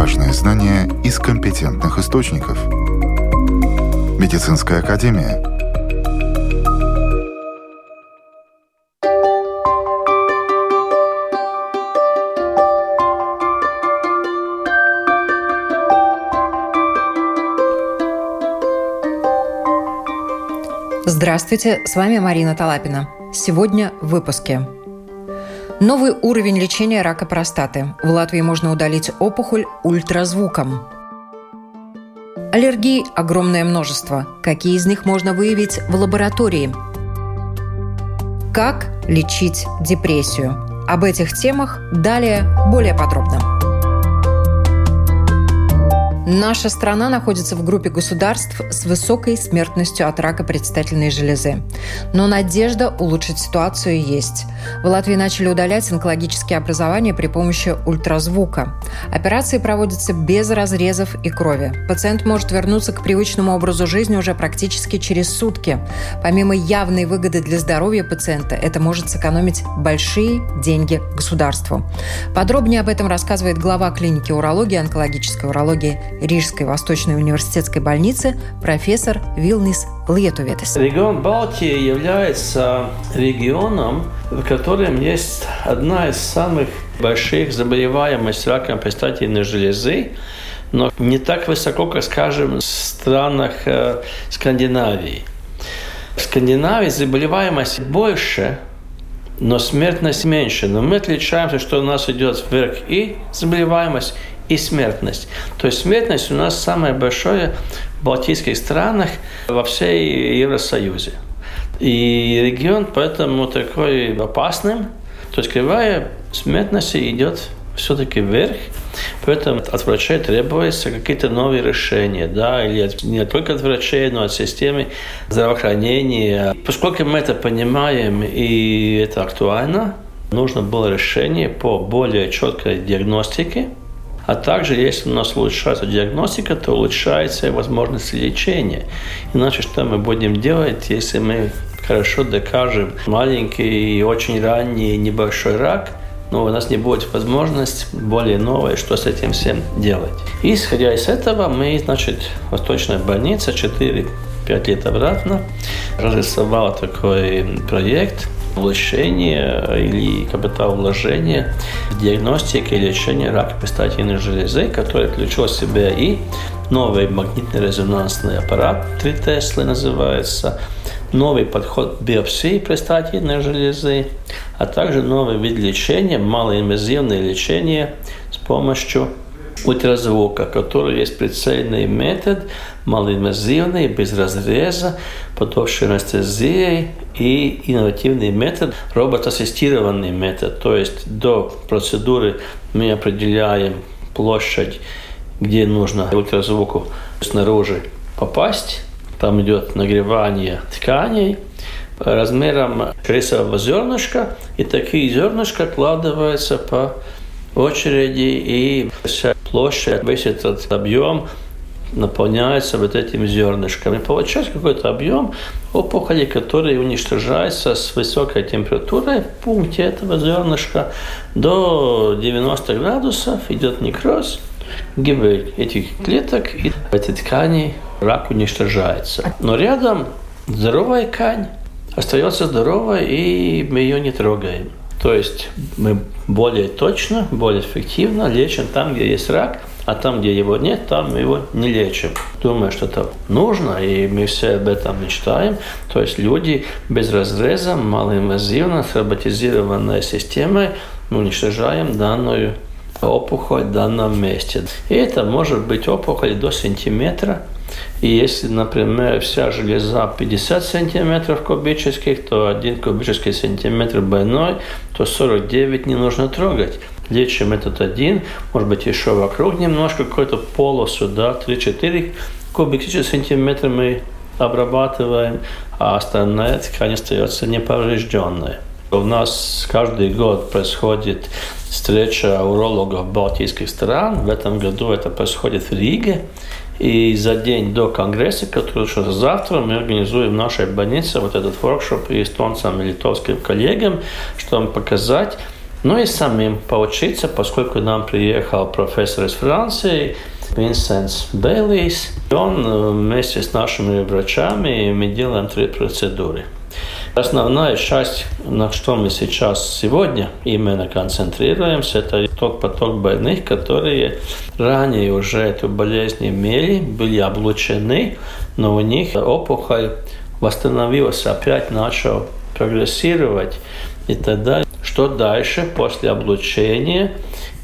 Важные знания из компетентных источников. Медицинская академия. Здравствуйте, с вами Марина Талапина. Сегодня в выпуске. Новый уровень лечения рака простаты. В Латвии можно удалить опухоль ультразвуком. Аллергий огромное множество. Какие из них можно выявить в лаборатории? Как лечить депрессию? Об этих темах далее более подробно. Наша страна находится в группе государств с высокой смертностью от рака предстательной железы. Но надежда улучшить ситуацию есть. В Латвии начали удалять онкологические образования при помощи ультразвука. Операции проводятся без разрезов и крови. Пациент может вернуться к привычному образу жизни уже практически через сутки. Помимо явной выгоды для здоровья пациента, это может сэкономить большие деньги государству. Подробнее об этом рассказывает глава клиники урологии и онкологической урологии Рижской Восточной университетской больницы профессор Вилнис Летуветес. Регион Балтии является регионом, в котором есть одна из самых больших заболеваемость раком предстательной железы, но не так высоко, как, скажем, в странах э, Скандинавии. В Скандинавии заболеваемость больше, но смертность меньше. Но мы отличаемся, что у нас идет вверх и заболеваемость, и смертность. То есть смертность у нас самая большая в Балтийских странах во всей Евросоюзе. И регион поэтому такой опасным. То есть кривая смертности идет все-таки вверх, поэтому от врачей требуются какие-то новые решения, да, или не только от врачей, но от системы здравоохранения. Поскольку мы это понимаем и это актуально, нужно было решение по более четкой диагностике, а также, если у нас улучшается диагностика, то улучшается и возможность лечения. Иначе что мы будем делать, если мы хорошо докажем маленький и очень ранний небольшой рак, но у нас не будет возможности более новой, что с этим всем делать. Исходя из этого, мы, значит, Восточная больница 4-5 лет обратно разрисовала такой проект – улучшение или капиталовложение в диагностике и лечении рака предстательной железы, который включил в себя и новый магнитно-резонансный аппарат 3 Теслы называется, новый подход биопсии предстательной железы, а также новый вид лечения, малоинвазивное лечение с помощью ультразвука, который есть прицельный метод, малоинвазивный, без разреза, под общей анестезией и инновативный метод, робот-ассистированный метод. То есть до процедуры мы определяем площадь, где нужно ультразвуку снаружи попасть. Там идет нагревание тканей размером рисового зернышка, и такие зернышка откладываются по очереди, и вся площадь, весь этот объем наполняется вот этими зернышками. Получается какой-то объем опухоли, который уничтожается с высокой температурой в пункте этого зернышка до 90 градусов, идет некроз, гибель этих клеток, и эти ткани рак уничтожается. Но рядом здоровая ткань остается здоровой, и мы ее не трогаем. То есть мы более точно, более эффективно лечим там, где есть рак, а там, где его нет, там его не лечим. Думаю, что это нужно, и мы все об этом мечтаем. То есть люди без разреза, малоинвазивно, с роботизированной системой уничтожаем данную опухоль в данном месте. И это может быть опухоль до сантиметра. И если, например, вся железа 50 сантиметров кубических, то один кубический сантиметр больной, то 49 не нужно трогать. Лечим этот один, может быть, еще вокруг немножко какой-то полосу, да, 3-4 кубических сантиметра мы обрабатываем, а остальная ткань остается неповрежденная. У нас каждый год происходит встреча урологов балтийских стран. В этом году это происходит в Риге. И за день до конгресса, который уже завтра, мы организуем в нашей больнице вот этот воркшоп и эстонцам и литовским коллегам, чтобы показать, Ну и самим поучиться, поскольку нам приехал профессор из Франции, Винсентс Бейлис. Он э, вместе с нашими врачами мы делаем три процедуры. Основная часть, на что мы сейчас сегодня именно концентрируемся, это тот поток больных, которые ранее уже эту болезнь имели, были облучены, но у них опухоль восстановилась, опять начал прогрессировать. И тогда, что дальше после облучения?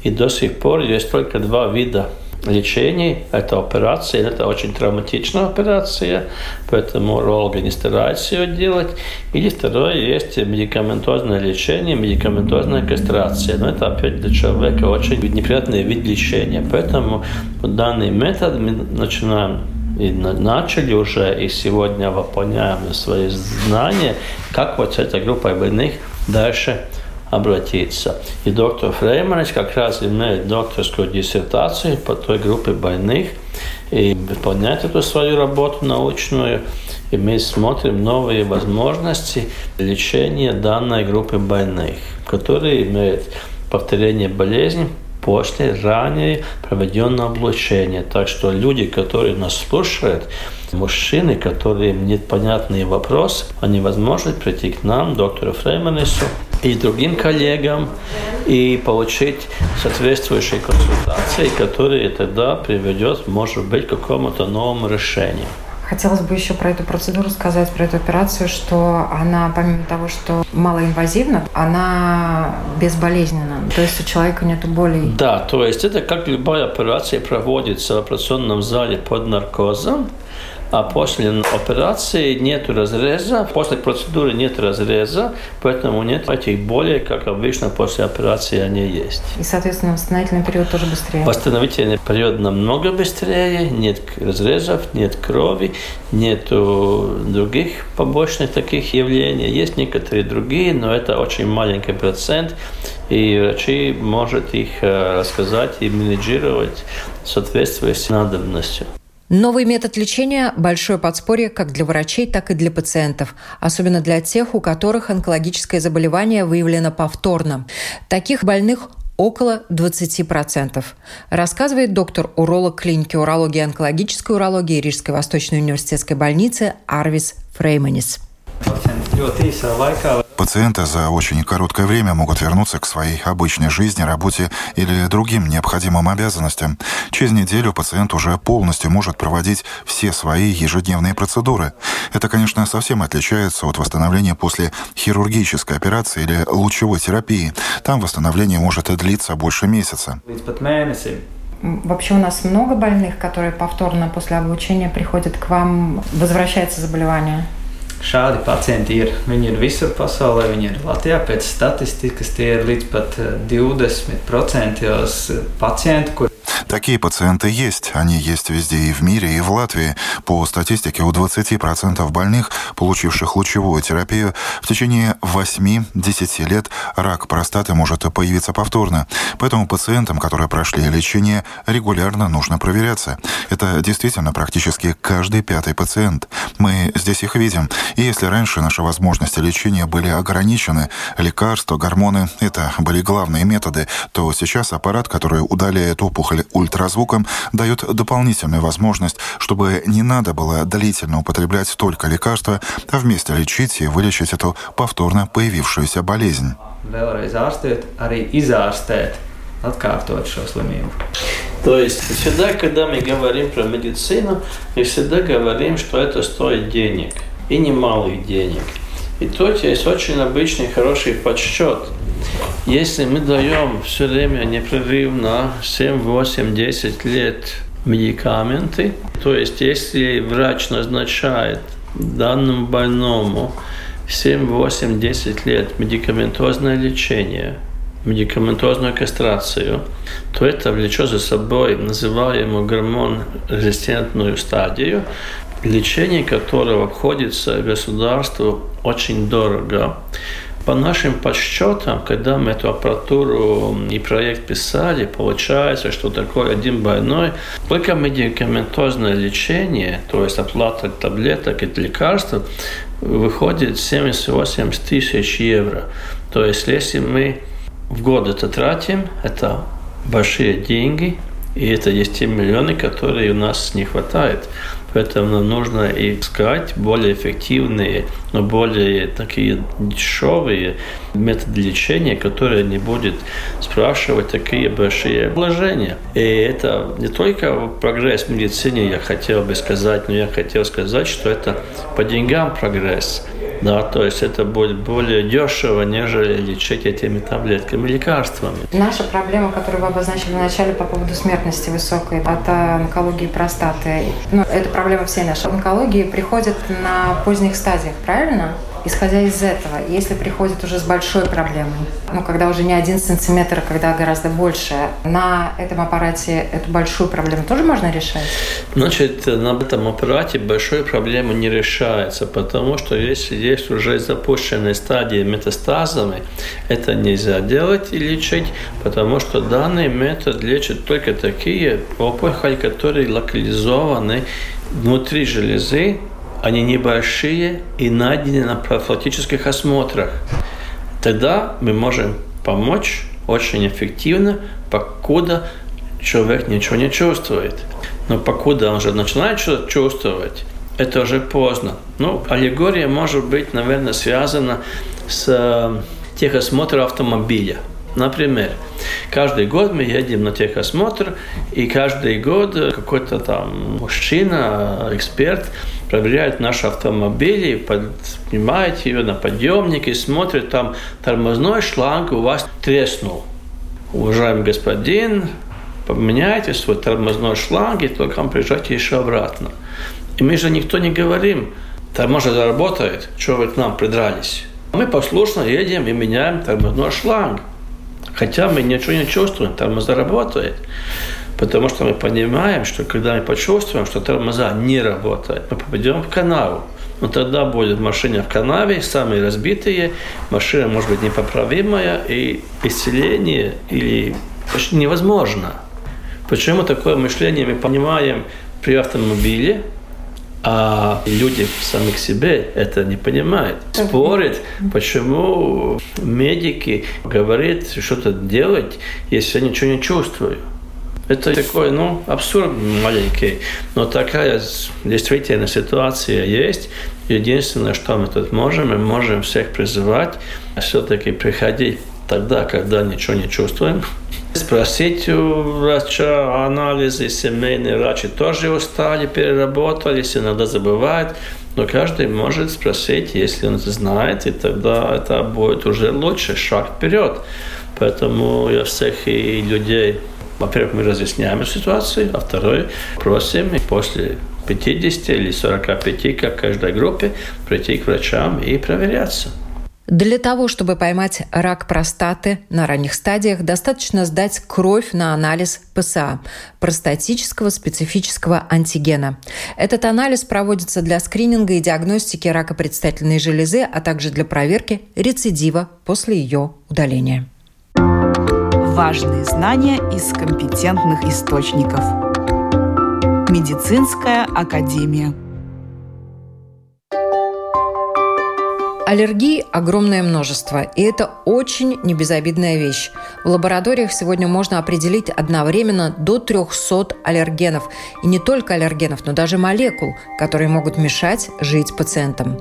И до сих пор есть только два вида лечений. Это операция, это очень травматичная операция, поэтому урологи не стараются ее делать. Или второе, есть медикаментозное лечение, медикаментозная кастрация. Но это опять для человека очень неприятный вид лечения. Поэтому данный метод мы начинаем и начали уже, и сегодня выполняем свои знания, как вот с этой группой больных дальше обратиться. И доктор Фрейманец как раз имеет докторскую диссертацию по той группе больных и выполняет эту свою работу научную. И мы смотрим новые возможности лечения данной группы больных, которые имеют повторение болезни после ранее проведенного облучения. Так что люди, которые нас слушают, мужчины, которые нет понятные вопросы, они возможно прийти к нам, доктору Фрейманесу, и другим коллегам и получить соответствующие консультации, которые тогда приведет, может быть, к какому-то новому решению. Хотелось бы еще про эту процедуру сказать, про эту операцию, что она, помимо того, что малоинвазивна, она безболезненна. То есть у человека нет боли. Да, то есть это как любая операция проводится в операционном зале под наркозом а после операции нет разреза, после процедуры нет разреза, поэтому нет этих болей, как обычно после операции они есть. И, соответственно, восстановительный период тоже быстрее? Восстановительный период намного быстрее, нет разрезов, нет крови, нет других побочных таких явлений. Есть некоторые другие, но это очень маленький процент, и врачи могут их э, рассказать и менеджировать в соответствии с надобностью. Новый метод лечения – большое подспорье как для врачей, так и для пациентов, особенно для тех, у которых онкологическое заболевание выявлено повторно. Таких больных около 20%. Рассказывает доктор-уролог клиники урологии и онкологической урологии Рижской Восточной университетской больницы Арвис Фрейманис. Пациенты за очень короткое время могут вернуться к своей обычной жизни, работе или другим необходимым обязанностям. Через неделю пациент уже полностью может проводить все свои ежедневные процедуры. Это, конечно, совсем отличается от восстановления после хирургической операции или лучевой терапии. Там восстановление может и длиться больше месяца. Вообще у нас много больных, которые повторно после облучения приходят к вам, возвращается заболевание? Šādi pacienti ir. Viņi ir visur pasaulē, viņi ir Latvijā. Pēc statistikas tie ir līdz pat 20% eh, pacientu, kur Такие пациенты есть. Они есть везде и в мире, и в Латвии. По статистике, у 20% больных, получивших лучевую терапию, в течение 8-10 лет рак простаты может появиться повторно. Поэтому пациентам, которые прошли лечение, регулярно нужно проверяться. Это действительно практически каждый пятый пациент. Мы здесь их видим. И если раньше наши возможности лечения были ограничены, лекарства, гормоны — это были главные методы, то сейчас аппарат, который удаляет опухоль ультразвуком дает дополнительную возможность, чтобы не надо было длительно употреблять только лекарства, а вместе лечить и вылечить эту повторно появившуюся болезнь. atkārtot šo slimību. То есть всегда, когда мы говорим про медицину, мы всегда говорим, что это стоит денег. И немалых денег. И тут есть очень обычный хороший подсчет – если мы даем все время непрерывно 7, 8, 10 лет медикаменты, то есть если врач назначает данному больному 7, 8, 10 лет медикаментозное лечение, медикаментозную кастрацию, то это влечет за собой называемую гормон-резистентную стадию, лечение которого обходится государству очень дорого. По нашим подсчетам, когда мы эту аппаратуру и проект писали, получается, что такой один больной, только медикаментозное лечение, то есть оплата таблеток и лекарств, выходит 78 тысяч евро. То есть если мы в год это тратим, это большие деньги, и это есть те миллионы, которые у нас не хватает. Поэтому нам нужно искать более эффективные, но более такие дешевые методы лечения, которые не будут спрашивать такие большие вложения. И это не только прогресс в медицине, я хотел бы сказать, но я хотел сказать, что это по деньгам прогресс. Да, то есть это будет более дешево, нежели лечить этими таблетками, лекарствами. Наша проблема, которую вы обозначили в начале по поводу смертности высокой от онкологии простаты, ну, это проблема всей нашей онкологии, приходит на поздних стадиях, правильно? Исходя из этого, если приходит уже с большой проблемой, ну, когда уже не один сантиметр, а когда гораздо больше, на этом аппарате эту большую проблему тоже можно решать? Значит, на этом аппарате большой проблемы не решается, потому что если есть уже запущенные стадии метастазами, это нельзя делать и лечить, потому что данный метод лечит только такие опухоли, которые локализованы внутри железы, они небольшие и найдены на профилактических осмотрах. Тогда мы можем помочь очень эффективно, покуда человек ничего не чувствует. Но покуда он уже начинает что-то чувствовать, это уже поздно. Ну, аллегория может быть, наверное, связана с э, техосмотром автомобиля. Например, каждый год мы едем на техосмотр, и каждый год какой-то там мужчина, эксперт, проверяет наши автомобили, поднимает ее на подъемник и смотрит, там тормозной шланг у вас треснул. Уважаемый господин, поменяйте свой тормозной шланг, и только приезжайте еще обратно. И мы же никто не говорим, тормоза заработает, что вы к нам придрались. Мы послушно едем и меняем тормозной шланг. Хотя мы ничего не чувствуем, тормоза работает. Потому что мы понимаем, что когда мы почувствуем, что тормоза не работают, мы попадем в канаву. Но тогда будет машина в канаве, самые разбитые, машина может быть непоправимая, и исцеление или почти невозможно. Почему такое мышление мы понимаем при автомобиле, а люди сами к себе это не понимают. Спорят, почему медики говорят что-то делать, если я ничего не чувствую. Это такой, ну, абсурд маленький, но такая действительно ситуация есть. Единственное, что мы тут можем, мы можем всех призывать все-таки приходить тогда, когда ничего не чувствуем, Спросить у врача анализы, семейные врачи тоже устали, переработали, если иногда забывают. Но каждый может спросить, если он это знает, и тогда это будет уже лучше, шаг вперед. Поэтому я всех и людей, во-первых, мы разъясняем ситуацию, а второе, просим после 50 или 45, как каждой группе, прийти к врачам и проверяться. Для того, чтобы поймать рак простаты на ранних стадиях, достаточно сдать кровь на анализ ПСА – простатического специфического антигена. Этот анализ проводится для скрининга и диагностики рака предстательной железы, а также для проверки рецидива после ее удаления. Важные знания из компетентных источников. Медицинская академия. Аллергий огромное множество, и это очень небезобидная вещь. В лабораториях сегодня можно определить одновременно до 300 аллергенов. И не только аллергенов, но даже молекул, которые могут мешать жить пациентам.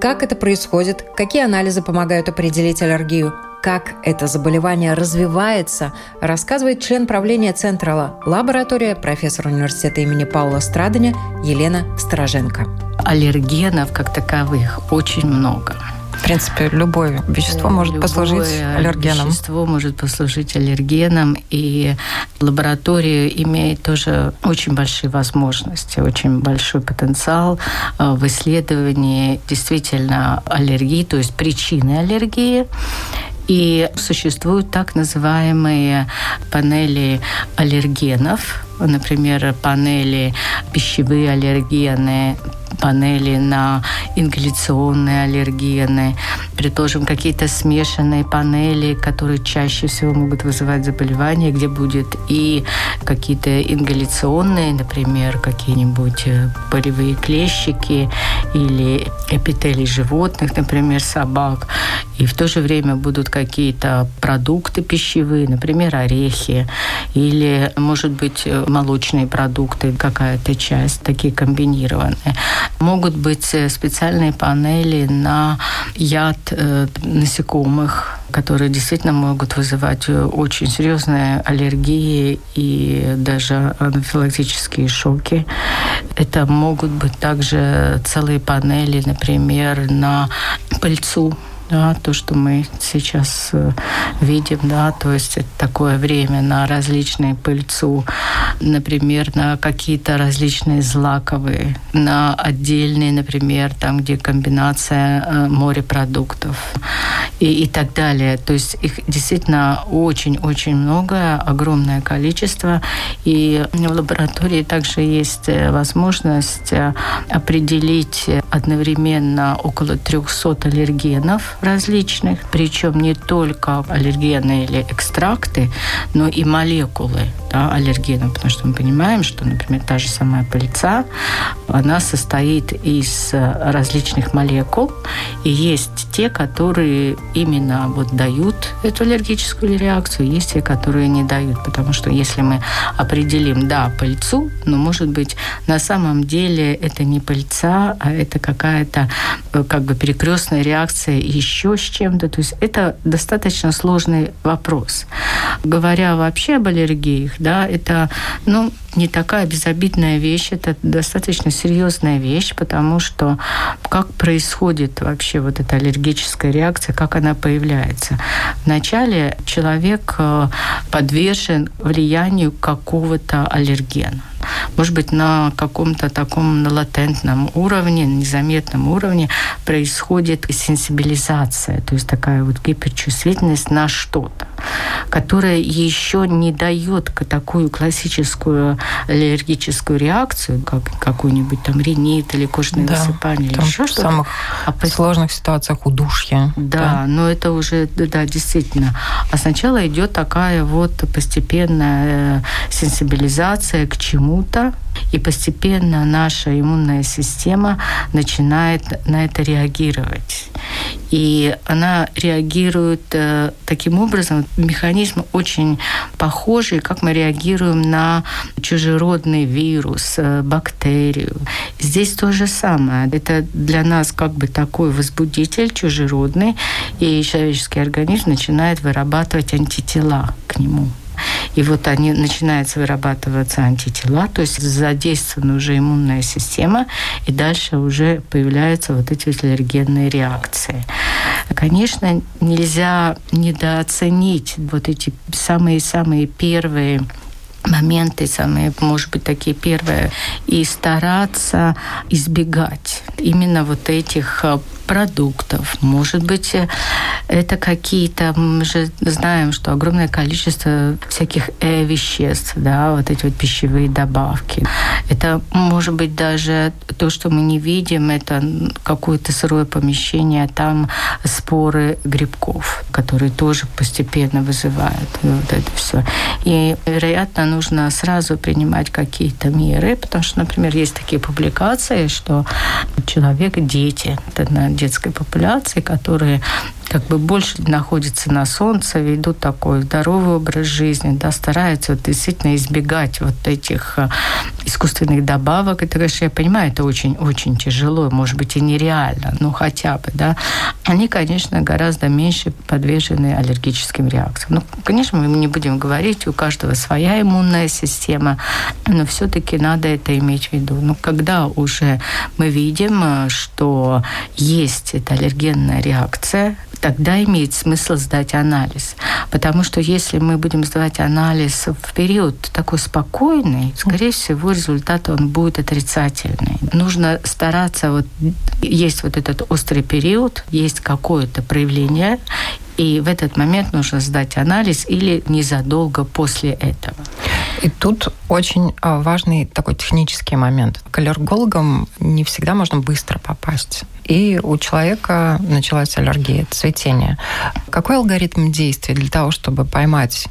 Как это происходит? Какие анализы помогают определить аллергию? Как это заболевание развивается, рассказывает член правления Центра лаборатория, профессор университета имени Паула Страдания Елена Стороженко. Аллергенов как таковых очень много. В принципе, любое вещество может любое послужить аллергеном. Вещество может послужить аллергеном, и лаборатория имеет тоже очень большие возможности, очень большой потенциал э, в исследовании действительно аллергии, то есть причины аллергии. И существуют так называемые панели аллергенов, например, панели пищевые аллергены, панели на ингаляционные аллергены, предположим, какие-то смешанные панели, которые чаще всего могут вызывать заболевания, где будет и какие-то ингаляционные, например, какие-нибудь э, полевые клещики или эпителий животных, например, собак. И в то же время будут какие-то продукты пищевые, например, орехи, или, может быть, э, молочные продукты, какая-то часть, такие комбинированные. Могут быть э, специальные панели на яд э, насекомых, которые действительно могут вызывать э, очень серьезные аллергии и даже анафилактические шоки. Это могут быть также целые панели, например, на пыльцу да, то, что мы сейчас э, видим, да, то есть это такое время на различные пыльцу, например, на какие-то различные злаковые, на отдельные, например, там, где комбинация э, морепродуктов и, и так далее. То есть их действительно очень-очень много, огромное количество. И в лаборатории также есть э, возможность определить одновременно около 300 аллергенов, различных, причем не только аллергены или экстракты, но и молекулы да, аллергенов, потому что мы понимаем, что, например, та же самая пыльца, она состоит из различных молекул, и есть те, которые именно вот дают эту аллергическую реакцию, есть те, которые не дают, потому что если мы определим, да, пыльцу, но, может быть, на самом деле это не пыльца, а это какая-то э, как бы перекрестная реакция еще с чем-то. То есть это достаточно сложный вопрос. Говоря вообще об аллергиях, да, это, ну, не такая безобидная вещь, это достаточно серьезная вещь, потому что как происходит вообще вот эта аллергическая реакция, как она появляется. Вначале человек э, подвержен влиянию какого-то аллергена может быть, на каком-то таком на латентном уровне, незаметном уровне происходит сенсибилизация, то есть такая вот гиперчувствительность на что-то, которая еще не дает такую классическую аллергическую реакцию, как какую-нибудь там ринит или кожное да, высыпание, или еще что-то. В самых а сложных ситуациях удушья. Да, да, но это уже, да, действительно. А сначала идет такая вот постепенная э, сенсибилизация к чему-то, и постепенно наша иммунная система начинает на это реагировать. И она реагирует э, таким образом, механизм очень похожий, как мы реагируем на чужеродный вирус, э, бактерию. Здесь то же самое. Это для нас как бы такой возбудитель чужеродный, и человеческий организм начинает вырабатывать антитела к нему. И вот они начинаются вырабатываться антитела, то есть задействована уже иммунная система, и дальше уже появляются вот эти вот аллергенные реакции. Конечно, нельзя недооценить вот эти самые-самые первые моменты, самые, может быть, такие первые, и стараться избегать именно вот этих э, продуктов. Может быть, э, это какие-то, мы же знаем, что огромное количество всяких э-веществ, да, вот эти вот пищевые добавки. Это может быть даже то, что мы не видим, это какое-то сырое помещение, там споры грибков, которые тоже постепенно вызывают вот это все. И, вероятно, нужно сразу принимать какие-то меры, потому что, например, есть такие публикации, что человек, дети, детской популяции, которые как бы больше находятся на солнце, ведут такой здоровый образ жизни, да, стараются вот действительно избегать вот этих э, искусственных добавок. Это, конечно, я понимаю, это очень-очень тяжело, может быть, и нереально, но хотя бы, да. Они, конечно, гораздо меньше подвержены аллергическим реакциям. Ну, конечно, мы не будем говорить, у каждого своя иммунная система, но все-таки надо это иметь в виду. Ну, когда уже мы видим, э, что есть эта аллергенная реакция, тогда имеет смысл сдать анализ. Потому что если мы будем сдавать анализ в период такой спокойный, скорее всего, результат он будет отрицательный. Нужно стараться, вот есть вот этот острый период, есть какое-то проявление, и в этот момент нужно сдать анализ или незадолго после этого. И тут очень а, важный такой технический момент. К аллергологам не всегда можно быстро попасть. И у человека началась аллергия, цветение. Какой алгоритм действий для того, чтобы поймать,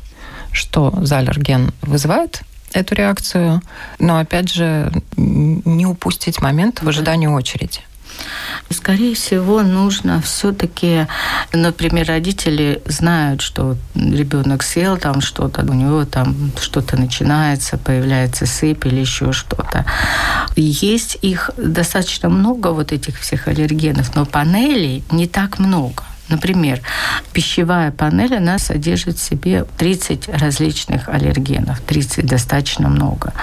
что за аллерген вызывает эту реакцию, но опять же не упустить момент в ожидании очереди? Скорее всего, нужно все-таки, например, родители знают, что ребенок съел там что-то, у него там что-то начинается, появляется сыпь или еще что-то. Есть их достаточно много, вот этих всех аллергенов, но панелей не так много. Например, пищевая панель, она содержит в себе 30 различных аллергенов. 30 достаточно много.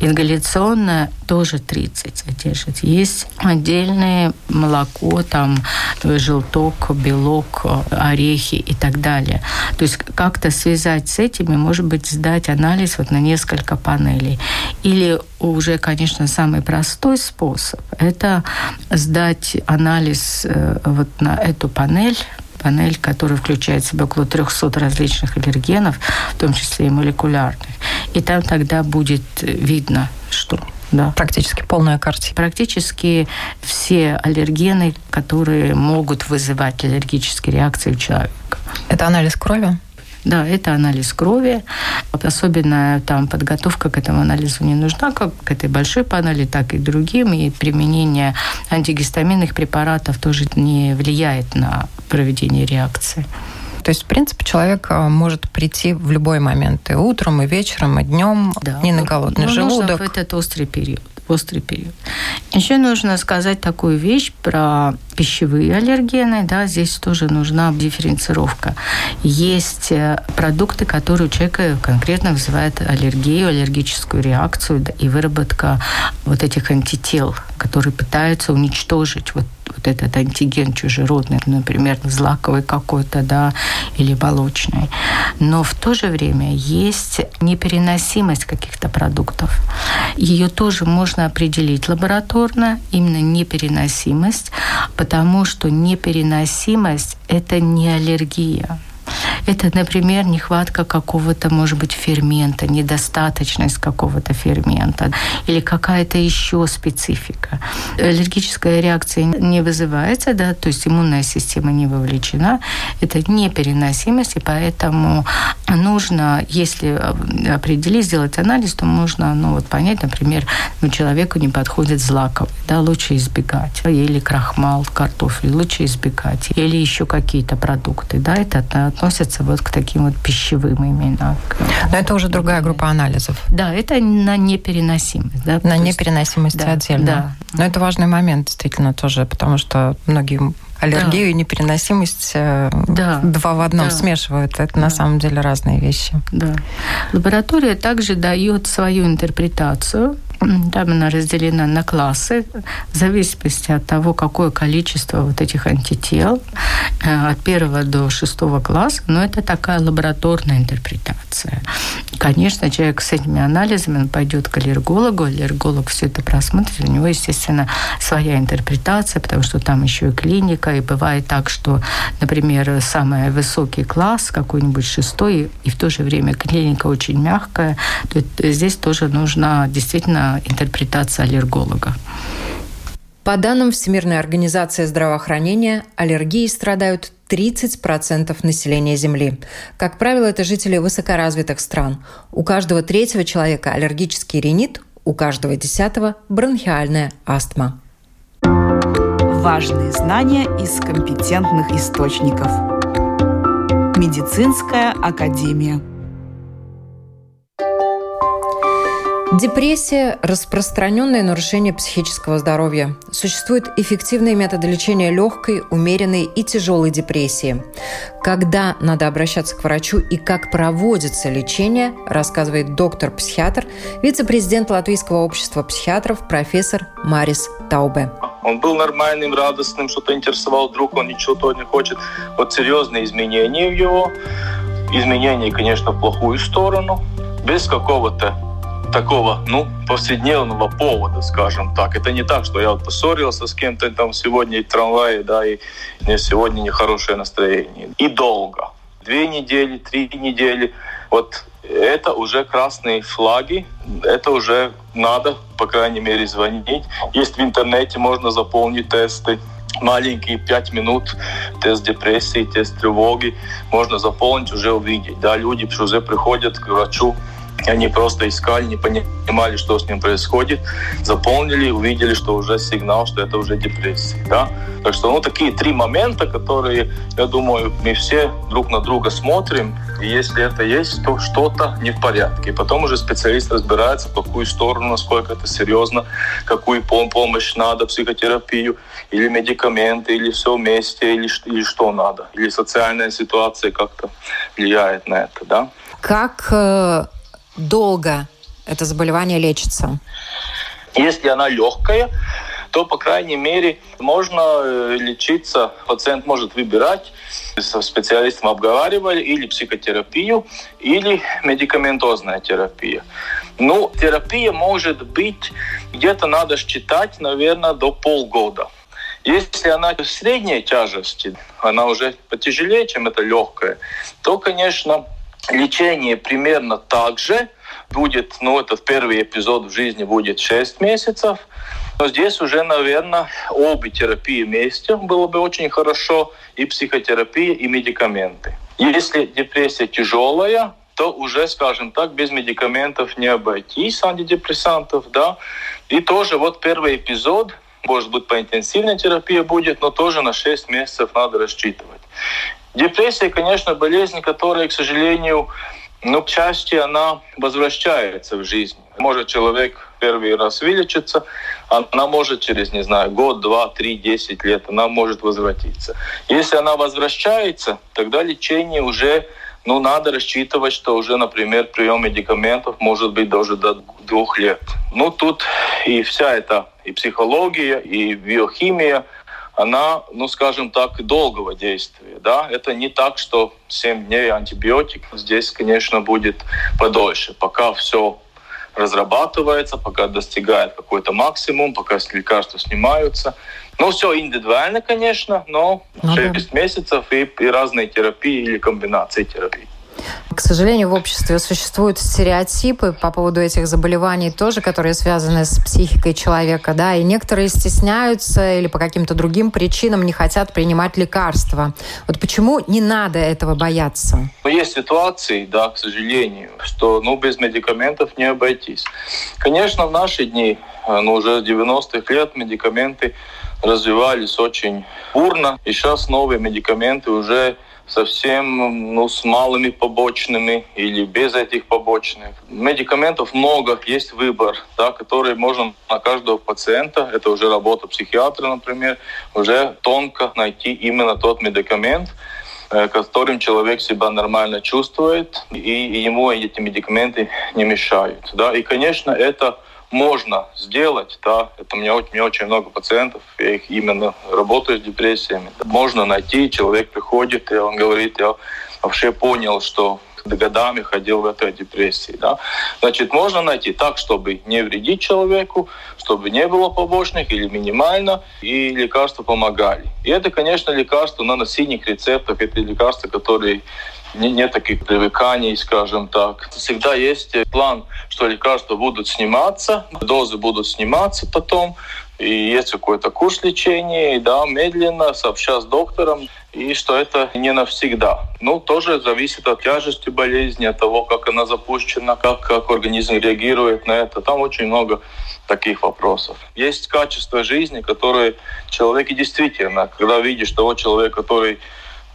Ингаляционная тоже 30 содержит. Есть отдельное молоко, там желток, белок, орехи и так далее. То есть как-то связать с этими, может быть, сдать анализ вот на несколько панелей. Или уже, конечно, самый простой способ – это сдать анализ э, вот на эту панель, панель, которая включает в себя около 300 различных аллергенов, в том числе и молекулярных. И там тогда будет видно, что да. Практически полная картина. Практически все аллергены, которые могут вызывать аллергические реакции у человека. Это анализ крови? Да, это анализ крови. Особенно там подготовка к этому анализу не нужна, как к этой большой панели, так и другим. И применение антигистаминных препаратов тоже не влияет на проведение реакции. То есть, в принципе, человек а, может прийти в любой момент, и утром, и вечером, и днем, да. не на голодный ну, желудок. в этот острый период острый период. Еще нужно сказать такую вещь про пищевые аллергены. Да, здесь тоже нужна дифференцировка. Есть э, продукты, которые у человека конкретно вызывают аллергию, аллергическую реакцию да, и выработка вот этих антител, которые пытаются уничтожить вот вот этот антиген чужеродный, например, злаковый какой-то, да, или молочный. Но в то же время есть непереносимость каких-то продуктов. Ее тоже можно определить лабораторно, именно непереносимость, потому что непереносимость – это не аллергия. Это, например, нехватка какого-то, может быть, фермента, недостаточность какого-то фермента или какая-то еще специфика. Аллергическая реакция не вызывается, да, то есть иммунная система не вовлечена. Это непереносимость, и поэтому нужно, если определить, сделать анализ, то можно ну, вот понять, например, ну, человеку не подходит злаковый, да, лучше избегать. Или крахмал, картофель, лучше избегать. Или еще какие-то продукты, да, это относятся вот к таким вот пищевым именно. Но это уже другая группа анализов. Да, это на непереносимость. Да, на непереносимость да, отдельно. Да. Но это важный момент действительно тоже, потому что многие аллергию да. и непереносимость э, да. два в одном да. смешивают. Это да. на самом деле разные вещи. Да. Лаборатория также дает свою интерпретацию там она разделена на классы в зависимости от того, какое количество вот этих антител э, от первого до шестого класса. Но это такая лабораторная интерпретация. Конечно, человек с этими анализами пойдет к аллергологу, аллерголог все это просмотрит, у него, естественно, своя интерпретация, потому что там еще и клиника, и бывает так, что, например, самый высокий класс, какой-нибудь шестой, и в то же время клиника очень мягкая, то здесь тоже нужно действительно интерпретация аллерголога. По данным Всемирной организации здравоохранения, аллергией страдают 30% населения Земли. Как правило, это жители высокоразвитых стран. У каждого третьего человека аллергический ринит, у каждого десятого – бронхиальная астма. Важные знания из компетентных источников. Медицинская академия. Депрессия – распространенное нарушение психического здоровья. Существуют эффективные методы лечения легкой, умеренной и тяжелой депрессии. Когда надо обращаться к врачу и как проводится лечение, рассказывает доктор-психиатр, вице-президент Латвийского общества психиатров профессор Марис Таубе. Он был нормальным, радостным, что-то интересовал, вдруг он ничего не хочет. Вот серьезные изменения в его. Изменения, конечно, в плохую сторону. Без какого-то такого, ну, повседневного повода, скажем так. Это не так, что я вот поссорился с кем-то там сегодня в трамвае, да, и мне сегодня нехорошее настроение. И долго. Две недели, три недели. вот это уже красные флаги, это уже надо, по крайней мере, звонить. Есть в интернете, можно заполнить тесты маленькие 5 минут, тест депрессии, тест тревоги, можно заполнить, уже увидеть. Да, люди уже приходят к врачу, они просто искали, не понимали, что с ним происходит, заполнили, увидели, что уже сигнал, что это уже депрессия. Да? Так что ну, такие три момента, которые, я думаю, мы все друг на друга смотрим, и если это есть, то что-то не в порядке. Потом уже специалист разбирается, в какую сторону, насколько это серьезно, какую помощь надо, психотерапию, или медикаменты, или все вместе, или, или что надо, или социальная ситуация как-то влияет на это. Да? Как э, долго это заболевание лечится? Если она легкая, то, по крайней мере, можно э, лечиться. Пациент может выбирать, со специалистом обговаривали, или психотерапию, или медикаментозная терапия. Ну, терапия может быть, где-то надо считать, наверное, до полгода. Если она средней тяжести, она уже потяжелее, чем это легкая, то, конечно, лечение примерно так же будет, ну, этот первый эпизод в жизни будет 6 месяцев, но здесь уже, наверное, обе терапии вместе было бы очень хорошо, и психотерапия, и медикаменты. Если депрессия тяжелая, то уже, скажем так, без медикаментов не обойтись, антидепрессантов, да. И тоже вот первый эпизод, может быть, по интенсивной терапии будет, но тоже на 6 месяцев надо рассчитывать. Депрессия, конечно, болезнь, которая, к сожалению, к счастью, она возвращается в жизнь. Может человек первый раз вылечиться, она может через, не знаю, год, два, три, десять лет, она может возвратиться. Если она возвращается, тогда лечение уже ну, надо рассчитывать, что уже, например, прием медикаментов может быть даже до двух лет. Ну, тут и вся эта и психология, и биохимия – она, ну, скажем так, долгого действия. Да? Это не так, что 7 дней антибиотик. Здесь, конечно, будет подольше, пока все разрабатывается, пока достигает какой-то максимум, пока лекарства снимаются. Ну, все индивидуально, конечно, но ну, 6 да. месяцев и, и разные терапии или комбинации терапий. К сожалению, в обществе существуют стереотипы по поводу этих заболеваний тоже, которые связаны с психикой человека, да, и некоторые стесняются или по каким-то другим причинам не хотят принимать лекарства. Вот почему не надо этого бояться? Ну, есть ситуации, да, к сожалению, что ну, без медикаментов не обойтись. Конечно, в наши дни, э, ну, уже 90-х лет медикаменты развивались очень бурно, и сейчас новые медикаменты уже совсем ну, с малыми побочными или без этих побочных. Медикаментов много, есть выбор, да, который можно на каждого пациента, это уже работа психиатра, например, уже тонко найти именно тот медикамент, э, которым человек себя нормально чувствует, и ему эти медикаменты не мешают. Да. И, конечно, это можно сделать, да, это у меня, у меня очень много пациентов, я их именно работаю с депрессиями. Можно найти, человек приходит, и он говорит, я вообще понял, что годами ходил в этой депрессии. Да? Значит, можно найти так, чтобы не вредить человеку, чтобы не было побочных или минимально, и лекарства помогали. И это, конечно, лекарства на носильных рецептах, это лекарства, которые нет таких привыканий, скажем так. Всегда есть план, что лекарства будут сниматься, дозы будут сниматься потом, и есть какой-то курс лечения, и да, медленно, сообща с доктором, и что это не навсегда. Ну, тоже зависит от тяжести болезни, от того, как она запущена, как, как организм реагирует на это. Там очень много таких вопросов. Есть качество жизни, которое человек и действительно, когда видишь того человека, который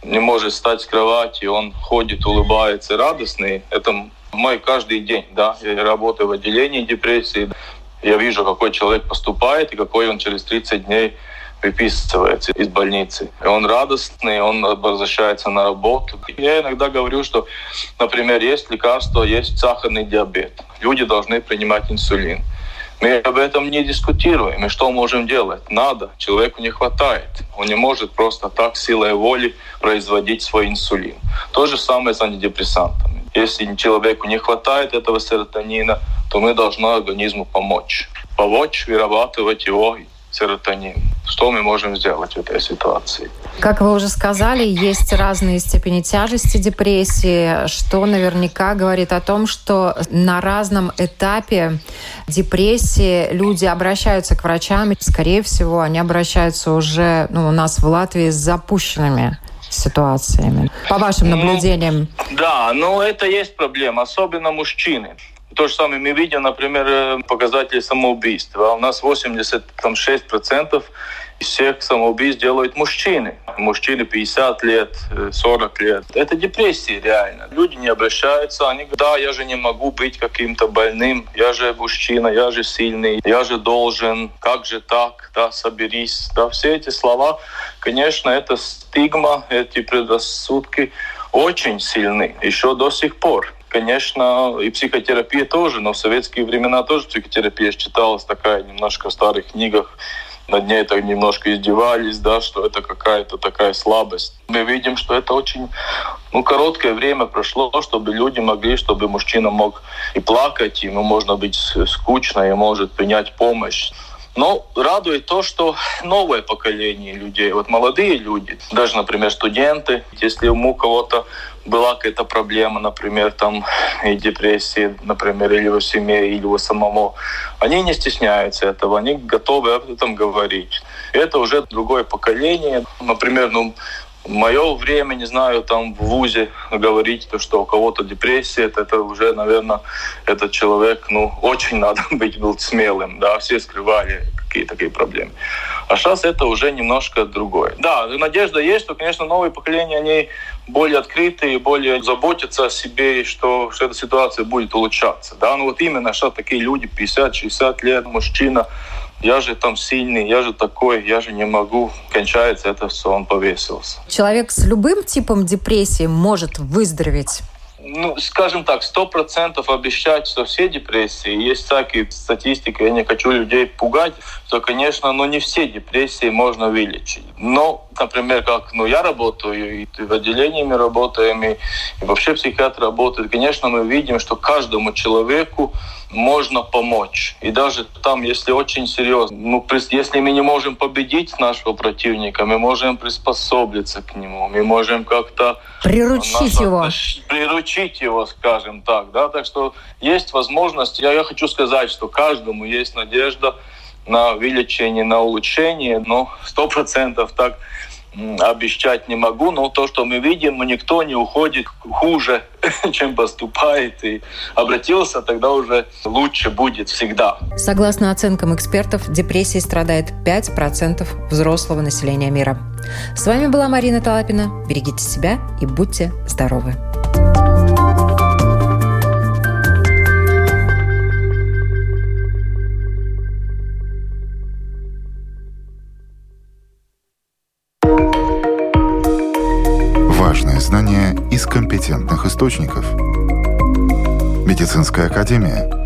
не может встать с кровати, он ходит, улыбается, радостный. Это мой каждый день, да. Я работаю в отделении депрессии. Я вижу, какой человек поступает и какой он через 30 дней выписывается из больницы. И он радостный, он возвращается на работу. Я иногда говорю, что, например, есть лекарство, есть сахарный диабет. Люди должны принимать инсулин. Мы об этом не дискутируем. И что можем делать? Надо. Человеку не хватает. Он не может просто так силой воли производить свой инсулин. То же самое с антидепрессантами. Если человеку не хватает этого серотонина, то мы должны организму помочь. Помочь вырабатывать его серотонин. Что мы можем сделать в этой ситуации? Как вы уже сказали, есть разные степени тяжести депрессии, что наверняка говорит о том, что на разном этапе депрессии люди обращаются к врачам. Скорее всего, они обращаются уже ну, у нас в Латвии с запущенными ситуациями? По вашим ну, наблюдениям. Ну, да, но это есть проблема, особенно мужчины. То же самое мы видим, например, э, показатели самоубийства. У нас 86% из всех самоубийств делают мужчины. Мужчины 50 лет, 40 э, лет. Это депрессия реально. Люди не обращаются, они говорят, да, я же не могу быть каким-то больным, я же мужчина, я же сильный, я же должен, как же так, да, соберись. Да, все эти слова, конечно, это стигма, эти предрассудки очень сильны еще до сих пор конечно, и психотерапия тоже, но в советские времена тоже психотерапия считалась такая немножко в старых книгах, над ней это немножко издевались, да, что это какая-то такая слабость. Мы видим, что это очень ну, короткое время прошло, чтобы люди могли, чтобы мужчина мог и плакать, ему можно быть скучно, и может принять помощь. Но радует то, что новое поколение людей, вот молодые люди, даже, например, студенты, если у кого-то была какая-то проблема, например, там и депрессия, например, или у семьи, или у самого, они не стесняются этого, они готовы об этом говорить. Это уже другое поколение. Например, ну, в мое время, не знаю, там в ВУЗе говорить, то, что у кого-то депрессия, это, это уже, наверное, этот человек, ну, очень надо быть был смелым, да, все скрывали какие такие проблемы. А сейчас это уже немножко другое. Да, надежда есть, что, конечно, новое поколение, они более открытые, более заботятся о себе, и что, что эта ситуация будет улучшаться. Да, ну вот именно что такие люди, 50-60 лет, мужчина, я же там сильный, я же такой, я же не могу. Кончается это все, он повесился. Человек с любым типом депрессии может выздороветь ну, скажем так, сто процентов обещать, что все депрессии, есть всякие статистики, я не хочу людей пугать, то, конечно, ну, не все депрессии можно вылечить. Но, например, как ну, я работаю, и в отделении мы работаем, и, и вообще психиатр работает, конечно, мы видим, что каждому человеку можно помочь. И даже там, если очень серьезно, ну, если мы не можем победить нашего противника, мы можем приспособиться к нему, мы можем как-то... Приручить его. Приручить его, скажем так. Да? Так что есть возможность. Я, я хочу сказать, что каждому есть надежда на вылечение, на улучшение, но сто процентов так обещать не могу, но то, что мы видим, никто не уходит хуже, чем поступает, и обратился, тогда уже лучше будет всегда. Согласно оценкам экспертов, депрессией страдает 5% взрослого населения мира. С вами была Марина Талапина. Берегите себя и будьте здоровы. Компетентных источников. Медицинская академия –